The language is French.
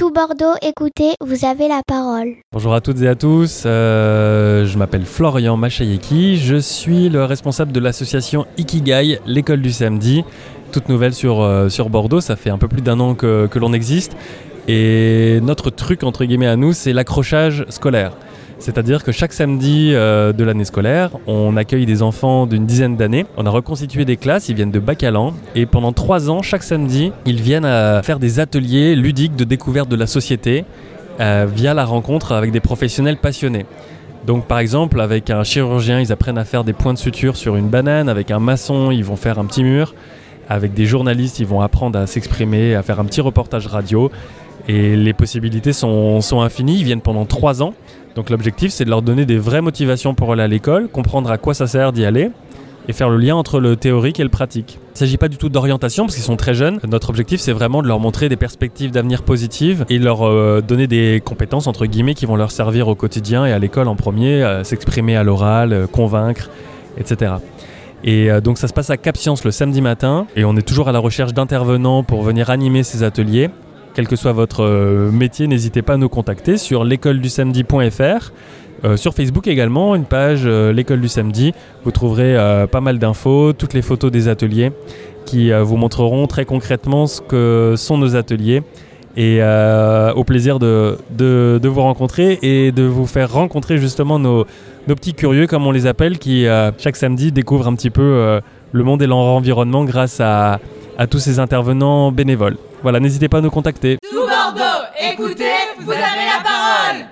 Tout Bordeaux, écoutez, vous avez la parole. Bonjour à toutes et à tous, euh, je m'appelle Florian Machayeki, je suis le responsable de l'association Ikigai, l'école du samedi, toute nouvelle sur, euh, sur Bordeaux, ça fait un peu plus d'un an que, que l'on existe. Et notre truc, entre guillemets, à nous, c'est l'accrochage scolaire. C'est-à-dire que chaque samedi euh, de l'année scolaire, on accueille des enfants d'une dizaine d'années. On a reconstitué des classes, ils viennent de Bacalan. Et pendant trois ans, chaque samedi, ils viennent à faire des ateliers ludiques de découverte de la société euh, via la rencontre avec des professionnels passionnés. Donc par exemple, avec un chirurgien, ils apprennent à faire des points de suture sur une banane. Avec un maçon, ils vont faire un petit mur. Avec des journalistes, ils vont apprendre à s'exprimer, à faire un petit reportage radio. Et les possibilités sont infinies. Ils viennent pendant trois ans. Donc l'objectif, c'est de leur donner des vraies motivations pour aller à l'école, comprendre à quoi ça sert d'y aller et faire le lien entre le théorique et le pratique. Il ne s'agit pas du tout d'orientation parce qu'ils sont très jeunes. Notre objectif, c'est vraiment de leur montrer des perspectives d'avenir positives et leur euh, donner des compétences, entre guillemets, qui vont leur servir au quotidien et à l'école en premier, s'exprimer à l'oral, euh, convaincre, etc. Et euh, donc ça se passe à Cap Science le samedi matin et on est toujours à la recherche d'intervenants pour venir animer ces ateliers quel que soit votre euh, métier, n'hésitez pas à nous contacter sur l'écoledusamedi.fr. Euh, sur Facebook également, une page euh, l'école du samedi. Vous trouverez pas mal d'infos, toutes les photos des ateliers qui vous montreront très concrètement ce que sont nos ateliers. Et au plaisir de, vous rencontrer et de vous faire rencontrer justement nos, petits curieux, comme on les appelle, qui chaque samedi découvrent un petit peu le monde et leur environnement grâce à tous ces intervenants bénévoles. Voilà, n'hésitez pas à nous contacter. Tout Bordeaux, écoutez, vous avez la parole